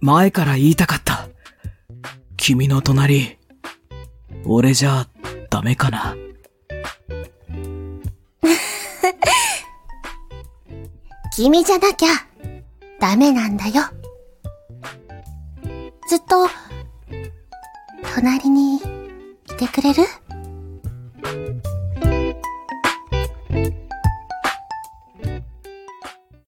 前から言いたかった。君の隣、俺じゃダメかな。君じゃなきゃ、ダメなんだよ。ずっと、隣にいてくれる？